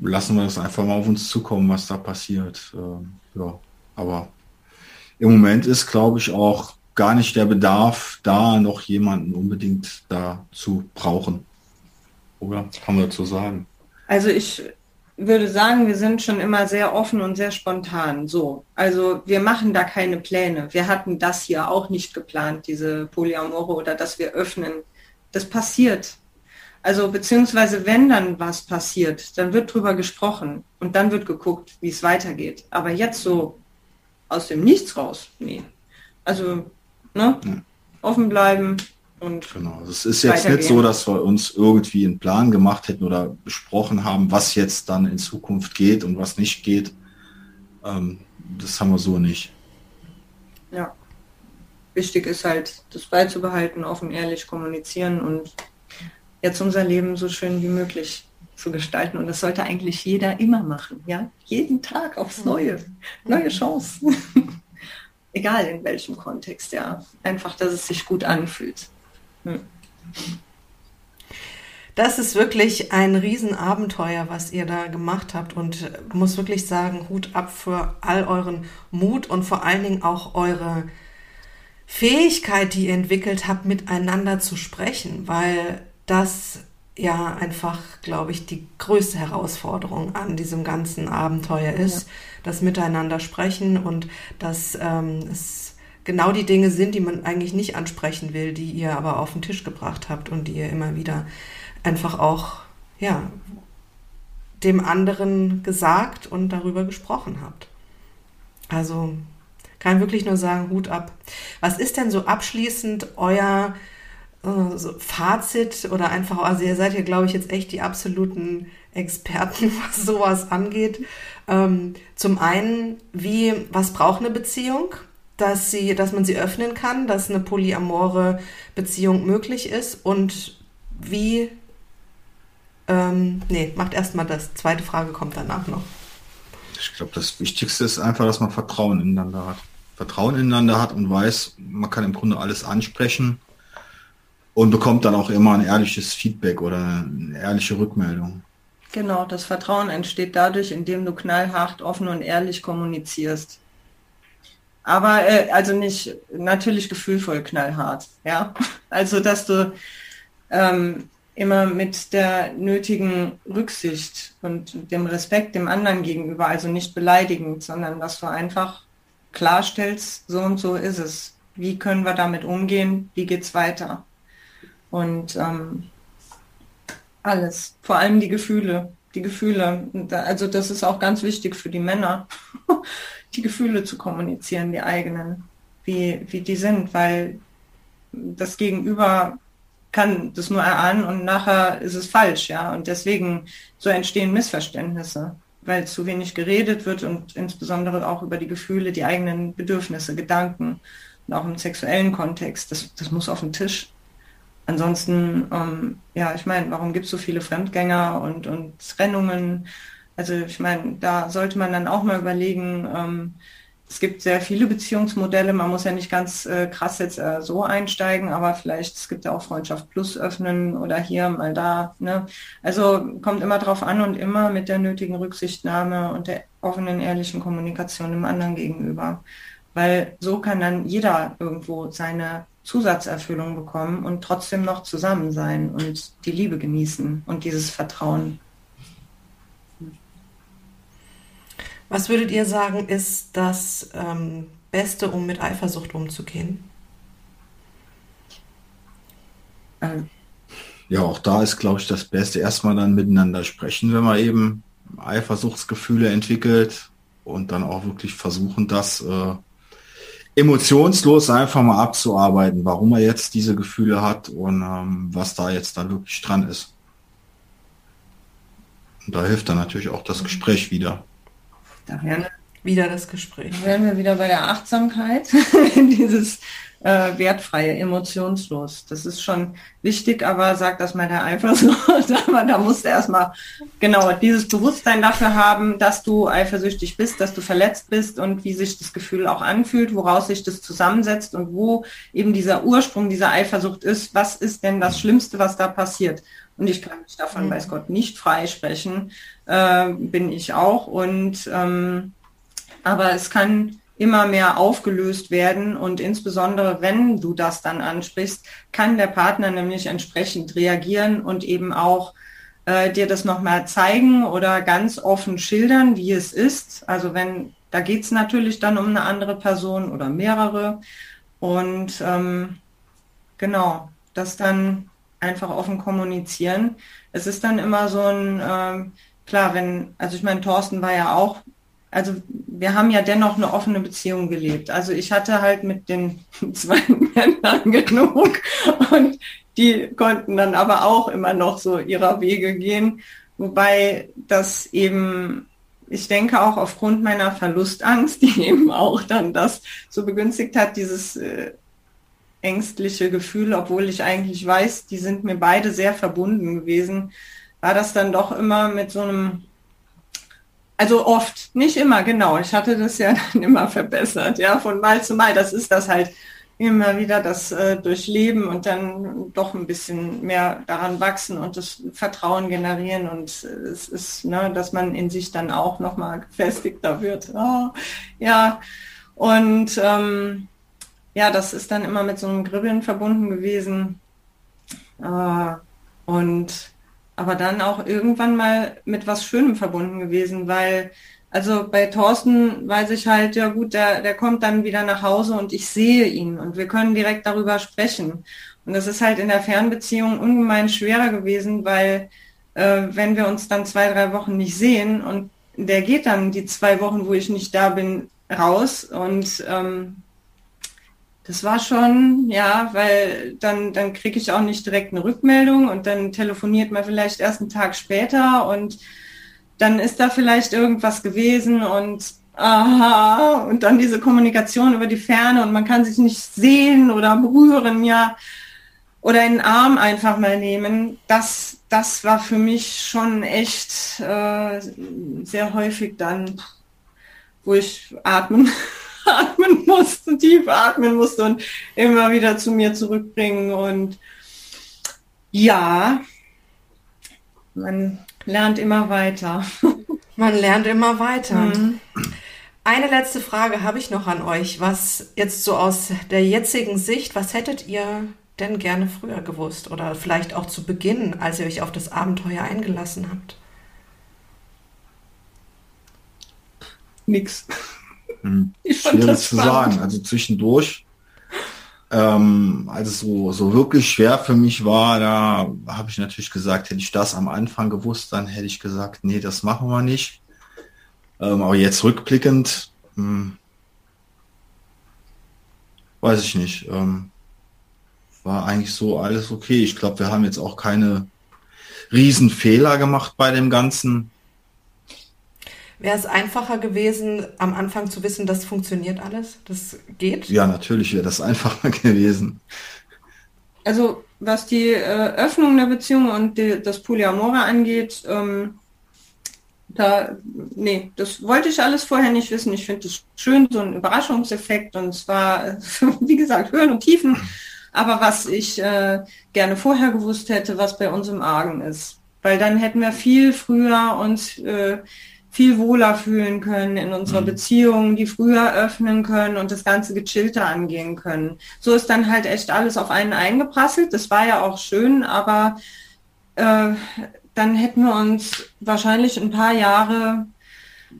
lassen wir das einfach mal auf uns zukommen, was da passiert. Ähm, ja, aber im Moment ist, glaube ich, auch gar nicht der Bedarf, da noch jemanden unbedingt da zu brauchen. Oder kann man dazu sagen? Also ich würde sagen, wir sind schon immer sehr offen und sehr spontan. So, also wir machen da keine Pläne. Wir hatten das hier auch nicht geplant, diese Polyamore oder dass wir öffnen. Das passiert. Also beziehungsweise wenn dann was passiert, dann wird drüber gesprochen und dann wird geguckt, wie es weitergeht. Aber jetzt so aus dem Nichts raus, nee. Also Ne? Ja. Offen bleiben, Und genau, es ist jetzt nicht so, dass wir uns irgendwie einen Plan gemacht hätten oder besprochen haben, was jetzt dann in Zukunft geht und was nicht geht. Ähm, das haben wir so nicht. Ja. Wichtig ist halt, das beizubehalten, offen, ehrlich kommunizieren und jetzt unser Leben so schön wie möglich zu gestalten. Und das sollte eigentlich jeder immer machen. Ja? Jeden Tag aufs Neue. Neue Chancen. <laughs> Egal in welchem Kontext, ja. Einfach, dass es sich gut anfühlt. Hm. Das ist wirklich ein Riesenabenteuer, was ihr da gemacht habt und muss wirklich sagen, Hut ab für all euren Mut und vor allen Dingen auch eure Fähigkeit, die ihr entwickelt habt, miteinander zu sprechen, weil das ja einfach, glaube ich, die größte Herausforderung an diesem ganzen Abenteuer ist, ja. das Miteinander sprechen und dass ähm, es genau die Dinge sind, die man eigentlich nicht ansprechen will, die ihr aber auf den Tisch gebracht habt und die ihr immer wieder einfach auch, ja, dem anderen gesagt und darüber gesprochen habt. Also kann wirklich nur sagen, Hut ab. Was ist denn so abschließend euer so Fazit oder einfach, also ihr seid ja, glaube ich, jetzt echt die absoluten Experten, <laughs> was sowas angeht. Ähm, zum einen, wie, was braucht eine Beziehung? Dass sie, dass man sie öffnen kann, dass eine polyamore Beziehung möglich ist und wie, ähm, nee, macht erstmal das. Zweite Frage kommt danach noch. Ich glaube, das Wichtigste ist einfach, dass man Vertrauen ineinander hat. Vertrauen ineinander hat und weiß, man kann im Grunde alles ansprechen und bekommt dann auch immer ein ehrliches Feedback oder eine ehrliche Rückmeldung. Genau, das Vertrauen entsteht dadurch, indem du knallhart, offen und ehrlich kommunizierst. Aber äh, also nicht natürlich gefühlvoll knallhart, ja. Also dass du ähm, immer mit der nötigen Rücksicht und dem Respekt dem anderen gegenüber, also nicht beleidigend, sondern dass du einfach klarstellst, so und so ist es. Wie können wir damit umgehen? Wie geht's weiter? Und ähm, alles, vor allem die Gefühle, die Gefühle. Also das ist auch ganz wichtig für die Männer, <laughs> die Gefühle zu kommunizieren, die eigenen, wie, wie die sind, weil das Gegenüber kann das nur erahnen und nachher ist es falsch, ja. Und deswegen so entstehen Missverständnisse, weil zu wenig geredet wird und insbesondere auch über die Gefühle, die eigenen Bedürfnisse, Gedanken und auch im sexuellen Kontext. Das, das muss auf den Tisch. Ansonsten, ähm, ja, ich meine, warum gibt es so viele Fremdgänger und, und Trennungen? Also ich meine, da sollte man dann auch mal überlegen, ähm, es gibt sehr viele Beziehungsmodelle, man muss ja nicht ganz äh, krass jetzt äh, so einsteigen, aber vielleicht, es gibt ja auch Freundschaft Plus öffnen oder hier mal da. Ne? Also kommt immer drauf an und immer mit der nötigen Rücksichtnahme und der offenen, ehrlichen Kommunikation dem anderen gegenüber. Weil so kann dann jeder irgendwo seine Zusatzerfüllung bekommen und trotzdem noch zusammen sein und die Liebe genießen und dieses Vertrauen. Was würdet ihr sagen, ist das ähm, Beste, um mit Eifersucht umzugehen? Ähm. Ja, auch da ist, glaube ich, das Beste erstmal dann miteinander sprechen, wenn man eben Eifersuchtsgefühle entwickelt und dann auch wirklich versuchen, das äh, emotionslos einfach mal abzuarbeiten, warum er jetzt diese Gefühle hat und ähm, was da jetzt dann wirklich dran ist. Und da hilft dann natürlich auch das Gespräch wieder. Da wären wieder das Gespräch. Da wären wir wieder bei der Achtsamkeit, <laughs> dieses äh, wertfreie, emotionslos. Das ist schon wichtig, aber sag das mal der Eifersucht. <laughs> aber da musst du erstmal genau dieses Bewusstsein dafür haben, dass du eifersüchtig bist, dass du verletzt bist und wie sich das Gefühl auch anfühlt, woraus sich das zusammensetzt und wo eben dieser Ursprung dieser Eifersucht ist. Was ist denn das Schlimmste, was da passiert? Und ich kann mich davon, mhm. weiß Gott, nicht freisprechen, äh, bin ich auch. Und ähm, aber es kann immer mehr aufgelöst werden und insbesondere wenn du das dann ansprichst, kann der Partner nämlich entsprechend reagieren und eben auch äh, dir das nochmal zeigen oder ganz offen schildern, wie es ist. Also wenn, da geht es natürlich dann um eine andere Person oder mehrere und ähm, genau, das dann einfach offen kommunizieren. Es ist dann immer so ein, äh, klar, wenn, also ich meine, Thorsten war ja auch also wir haben ja dennoch eine offene Beziehung gelebt. Also ich hatte halt mit den <laughs> zwei Männern genug. Und die konnten dann aber auch immer noch so ihrer Wege gehen. Wobei das eben, ich denke auch aufgrund meiner Verlustangst, die <laughs> eben auch dann das so begünstigt hat, dieses äh, ängstliche Gefühl, obwohl ich eigentlich weiß, die sind mir beide sehr verbunden gewesen, war das dann doch immer mit so einem, also oft, nicht immer, genau. Ich hatte das ja <laughs> dann immer verbessert, ja, von Mal zu Mal. Das ist das halt immer wieder das äh, Durchleben und dann doch ein bisschen mehr daran wachsen und das Vertrauen generieren und es ist, ne, dass man in sich dann auch nochmal gefestigter wird. Oh, ja, und ähm, ja, das ist dann immer mit so einem Gribbeln verbunden gewesen. Äh, und aber dann auch irgendwann mal mit was Schönem verbunden gewesen, weil also bei Thorsten weiß ich halt, ja gut, der, der kommt dann wieder nach Hause und ich sehe ihn und wir können direkt darüber sprechen. Und das ist halt in der Fernbeziehung ungemein schwerer gewesen, weil äh, wenn wir uns dann zwei, drei Wochen nicht sehen und der geht dann die zwei Wochen, wo ich nicht da bin, raus und ähm, das war schon, ja, weil dann, dann kriege ich auch nicht direkt eine Rückmeldung und dann telefoniert man vielleicht erst einen Tag später und dann ist da vielleicht irgendwas gewesen und aha, und dann diese Kommunikation über die Ferne und man kann sich nicht sehen oder berühren, ja, oder in den Arm einfach mal nehmen. Das, das war für mich schon echt äh, sehr häufig dann, wo ich atmen <laughs> atmen musste, tief atmen musste und immer wieder zu mir zurückbringen. Und ja, man lernt immer weiter. <laughs> Man lernt immer weiter. Mhm. Eine letzte Frage habe ich noch an euch. Was jetzt so aus der jetzigen Sicht, was hättet ihr denn gerne früher gewusst oder vielleicht auch zu Beginn, als ihr euch auf das Abenteuer eingelassen habt? Nix. Hm. Schwierig zu sagen. Also zwischendurch, ähm, als es so, so wirklich schwer für mich war, da habe ich natürlich gesagt, hätte ich das am Anfang gewusst, dann hätte ich gesagt, nee, das machen wir nicht. Ähm, aber jetzt rückblickend, hm, weiß ich nicht. Ähm, war eigentlich so alles okay. Ich glaube, wir haben jetzt auch keine Riesenfehler gemacht bei dem Ganzen. Wäre es einfacher gewesen, am Anfang zu wissen, das funktioniert alles? Das geht? Ja, natürlich wäre das einfacher <laughs> gewesen. Also was die äh, Öffnung der Beziehung und die, das Polyamore angeht, ähm, da, nee, das wollte ich alles vorher nicht wissen. Ich finde es schön, so ein Überraschungseffekt und zwar, <laughs> wie gesagt, Höhen und Tiefen. Aber was ich äh, gerne vorher gewusst hätte, was bei uns im Argen ist. Weil dann hätten wir viel früher uns äh, viel wohler fühlen können in unserer mhm. Beziehung, die früher öffnen können und das Ganze gechillter angehen können. So ist dann halt echt alles auf einen eingeprasselt. Das war ja auch schön, aber äh, dann hätten wir uns wahrscheinlich ein paar Jahre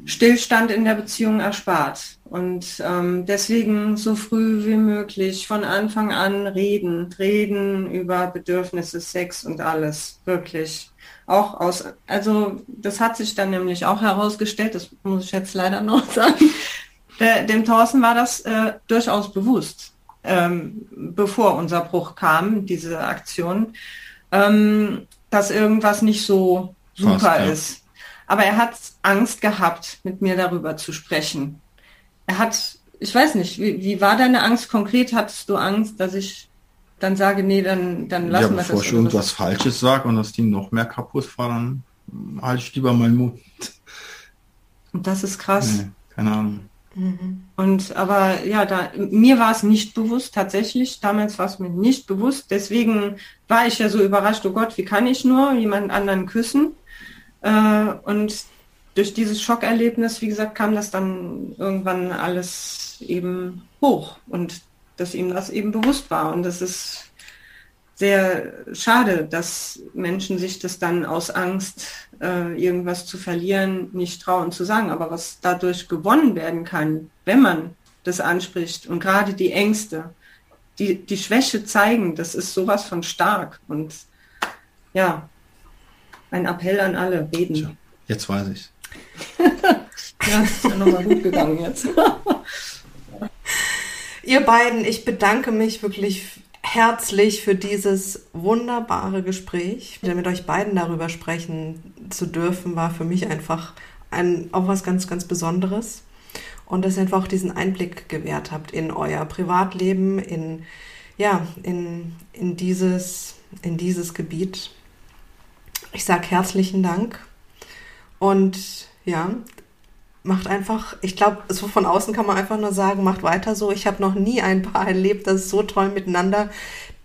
Stillstand in der Beziehung erspart. Und ähm, deswegen so früh wie möglich von Anfang an reden, reden über Bedürfnisse, Sex und alles, wirklich auch aus, also das hat sich dann nämlich auch herausgestellt, das muss ich jetzt leider noch <laughs> sagen, der, dem Thorsten war das äh, durchaus bewusst, ähm, bevor unser Bruch kam, diese Aktion, ähm, dass irgendwas nicht so super Fast, ja. ist. Aber er hat Angst gehabt, mit mir darüber zu sprechen. Er hat, ich weiß nicht, wie, wie war deine Angst konkret? Hattest du Angst, dass ich dann sage, nee, dann, dann lassen ja, wir das. Bevor ich irgendwas Falsches sage und das Team noch mehr kaputt fahre, dann halte ich lieber meinen Mund. Und das ist krass. Nee, keine Ahnung. Mhm. Und aber ja, da mir war es nicht bewusst tatsächlich. Damals war es mir nicht bewusst. Deswegen war ich ja so überrascht. Oh Gott, wie kann ich nur jemand anderen küssen? Äh, und durch dieses Schockerlebnis, wie gesagt, kam das dann irgendwann alles eben hoch. Und dass ihm das eben bewusst war. Und das ist sehr schade, dass Menschen sich das dann aus Angst, äh, irgendwas zu verlieren, nicht trauen zu sagen. Aber was dadurch gewonnen werden kann, wenn man das anspricht und gerade die Ängste, die, die Schwäche zeigen, das ist sowas von stark. Und ja, ein Appell an alle, reden. Jetzt weiß ich. <laughs> ja, das ist ja nochmal gut gegangen jetzt. <laughs> Ihr beiden, ich bedanke mich wirklich herzlich für dieses wunderbare Gespräch. Mit euch beiden darüber sprechen zu dürfen, war für mich einfach ein, auch was ganz, ganz Besonderes. Und dass ihr einfach auch diesen Einblick gewährt habt in euer Privatleben, in, ja, in, in, dieses, in dieses Gebiet. Ich sage herzlichen Dank. Und ja, macht einfach, ich glaube, so von außen kann man einfach nur sagen, macht weiter so. Ich habe noch nie ein Paar <laughs> erlebt, das so toll miteinander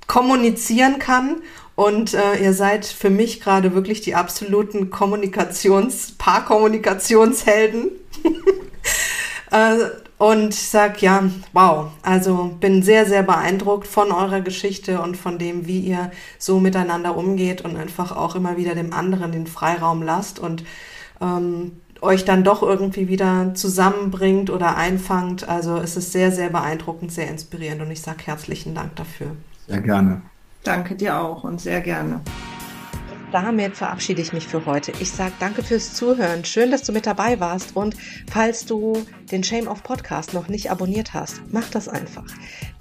kommunizieren kann. Und äh, ihr seid für mich gerade wirklich die absoluten Kommunikations-, Paarkommunikationshelden. <laughs> äh, und sag ja, wow, also bin sehr, sehr beeindruckt von eurer Geschichte und von dem, wie ihr so miteinander umgeht und einfach auch immer wieder dem anderen den Freiraum lasst und ähm, euch dann doch irgendwie wieder zusammenbringt oder einfangt. Also es ist sehr, sehr beeindruckend, sehr inspirierend und ich sage herzlichen Dank dafür. Sehr gerne. Danke dir auch und sehr gerne. Damit verabschiede ich mich für heute. Ich sage danke fürs Zuhören. Schön, dass du mit dabei warst. Und falls du den Shame of Podcast noch nicht abonniert hast, mach das einfach.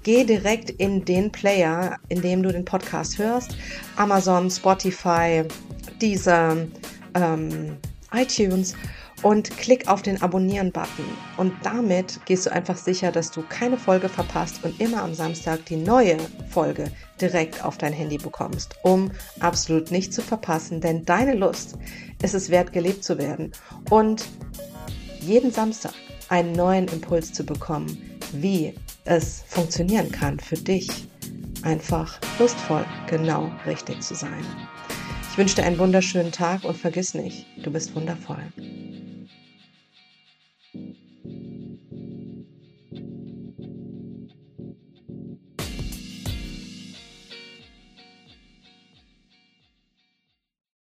Geh direkt in den Player, in dem du den Podcast hörst. Amazon, Spotify, Deezer, ähm, iTunes und klick auf den Abonnieren-Button. Und damit gehst du einfach sicher, dass du keine Folge verpasst und immer am Samstag die neue Folge direkt auf dein Handy bekommst, um absolut nicht zu verpassen, denn deine Lust ist es wert, gelebt zu werden und jeden Samstag einen neuen Impuls zu bekommen, wie es funktionieren kann für dich, einfach lustvoll genau richtig zu sein. Ich wünsche dir einen wunderschönen Tag und vergiss nicht, du bist wundervoll. Thank you.